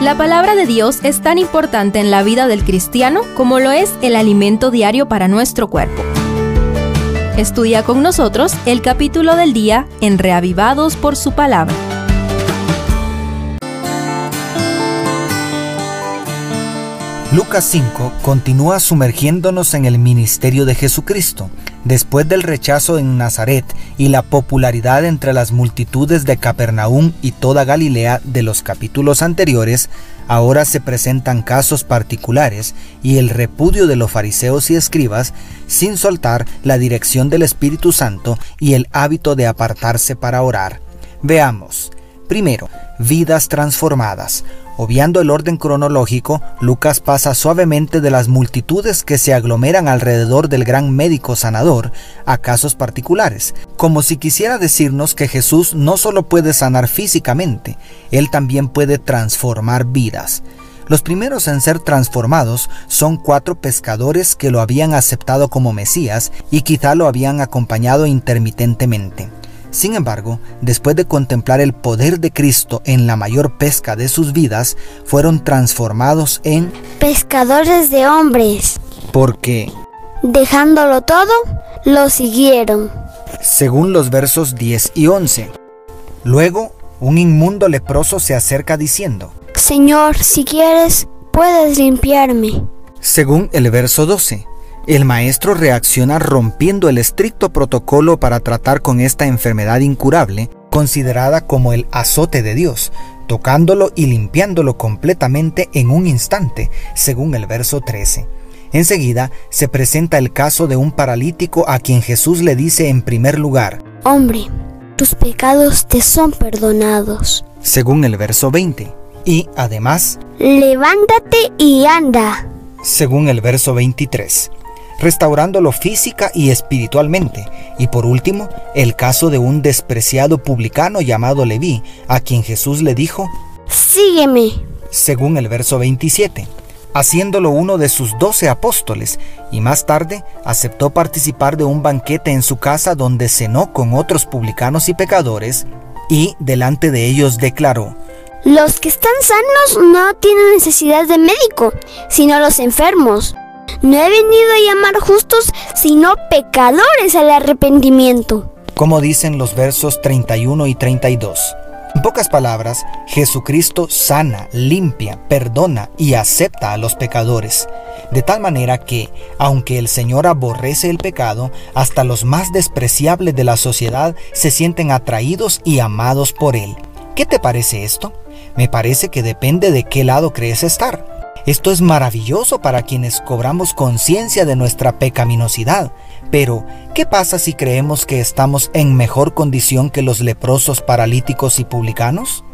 La palabra de Dios es tan importante en la vida del cristiano como lo es el alimento diario para nuestro cuerpo. Estudia con nosotros el capítulo del día en Reavivados por su palabra. Lucas 5 continúa sumergiéndonos en el ministerio de Jesucristo. Después del rechazo en Nazaret y la popularidad entre las multitudes de Capernaum y toda Galilea de los capítulos anteriores, ahora se presentan casos particulares y el repudio de los fariseos y escribas sin soltar la dirección del Espíritu Santo y el hábito de apartarse para orar. Veamos. Primero, vidas transformadas. Obviando el orden cronológico, Lucas pasa suavemente de las multitudes que se aglomeran alrededor del gran médico sanador a casos particulares, como si quisiera decirnos que Jesús no solo puede sanar físicamente, él también puede transformar vidas. Los primeros en ser transformados son cuatro pescadores que lo habían aceptado como Mesías y quizá lo habían acompañado intermitentemente. Sin embargo, después de contemplar el poder de Cristo en la mayor pesca de sus vidas, fueron transformados en pescadores de hombres. Porque, dejándolo todo, lo siguieron. Según los versos 10 y 11. Luego, un inmundo leproso se acerca diciendo, Señor, si quieres, puedes limpiarme. Según el verso 12. El maestro reacciona rompiendo el estricto protocolo para tratar con esta enfermedad incurable, considerada como el azote de Dios, tocándolo y limpiándolo completamente en un instante, según el verso 13. Enseguida se presenta el caso de un paralítico a quien Jesús le dice en primer lugar, Hombre, tus pecados te son perdonados. Según el verso 20. Y además, Levántate y anda. Según el verso 23 restaurándolo física y espiritualmente. Y por último, el caso de un despreciado publicano llamado Leví, a quien Jesús le dijo, Sígueme. Según el verso 27, haciéndolo uno de sus doce apóstoles, y más tarde aceptó participar de un banquete en su casa donde cenó con otros publicanos y pecadores, y delante de ellos declaró, Los que están sanos no tienen necesidad de médico, sino los enfermos. No he venido a llamar justos, sino pecadores al arrepentimiento. Como dicen los versos 31 y 32. En pocas palabras, Jesucristo sana, limpia, perdona y acepta a los pecadores, de tal manera que, aunque el Señor aborrece el pecado, hasta los más despreciables de la sociedad se sienten atraídos y amados por Él. ¿Qué te parece esto? Me parece que depende de qué lado crees estar. Esto es maravilloso para quienes cobramos conciencia de nuestra pecaminosidad. Pero, ¿qué pasa si creemos que estamos en mejor condición que los leprosos, paralíticos y publicanos?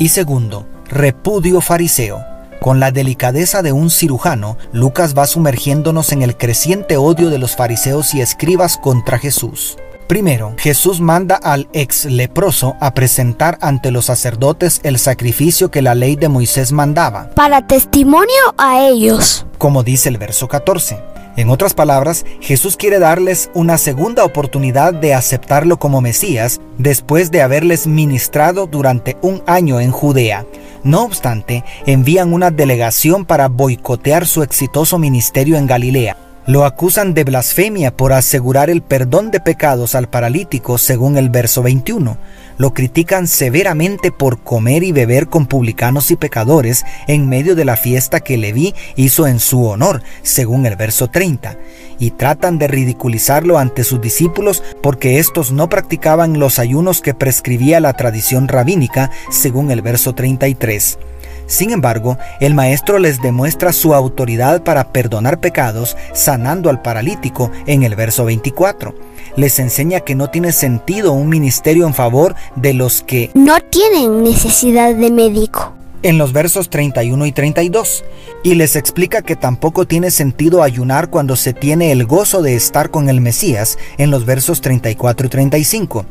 Y segundo, repudio fariseo. Con la delicadeza de un cirujano, Lucas va sumergiéndonos en el creciente odio de los fariseos y escribas contra Jesús. Primero, Jesús manda al ex leproso a presentar ante los sacerdotes el sacrificio que la ley de Moisés mandaba. Para testimonio a ellos. Como dice el verso 14. En otras palabras, Jesús quiere darles una segunda oportunidad de aceptarlo como Mesías después de haberles ministrado durante un año en Judea. No obstante, envían una delegación para boicotear su exitoso ministerio en Galilea. Lo acusan de blasfemia por asegurar el perdón de pecados al paralítico según el verso 21. Lo critican severamente por comer y beber con publicanos y pecadores en medio de la fiesta que Leví hizo en su honor, según el verso 30. Y tratan de ridiculizarlo ante sus discípulos porque estos no practicaban los ayunos que prescribía la tradición rabínica, según el verso 33. Sin embargo, el maestro les demuestra su autoridad para perdonar pecados, sanando al paralítico en el verso 24. Les enseña que no tiene sentido un ministerio en favor de los que no tienen necesidad de médico. En los versos 31 y 32, y les explica que tampoco tiene sentido ayunar cuando se tiene el gozo de estar con el Mesías en los versos 34 y 35,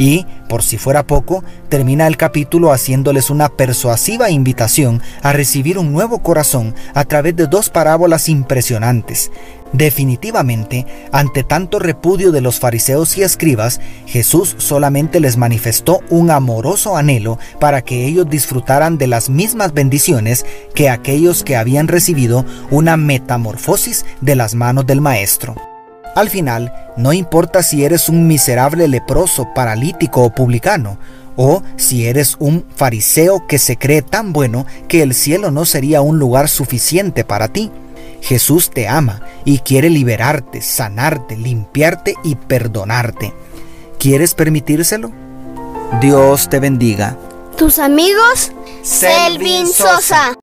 Y, por si fuera poco, termina el capítulo haciéndoles una persuasiva invitación a recibir un nuevo corazón a través de dos parábolas impresionantes. Definitivamente, ante tanto repudio de los fariseos y escribas, Jesús solamente les manifestó un amoroso anhelo para que ellos disfrutaran de las mismas bendiciones que aquellos que habían recibido una metamorfosis de las manos del Maestro. Al final, no importa si eres un miserable leproso, paralítico o publicano, o si eres un fariseo que se cree tan bueno que el cielo no sería un lugar suficiente para ti. Jesús te ama y quiere liberarte, sanarte, limpiarte y perdonarte. ¿Quieres permitírselo? Dios te bendiga. Tus amigos, Selvin Sosa.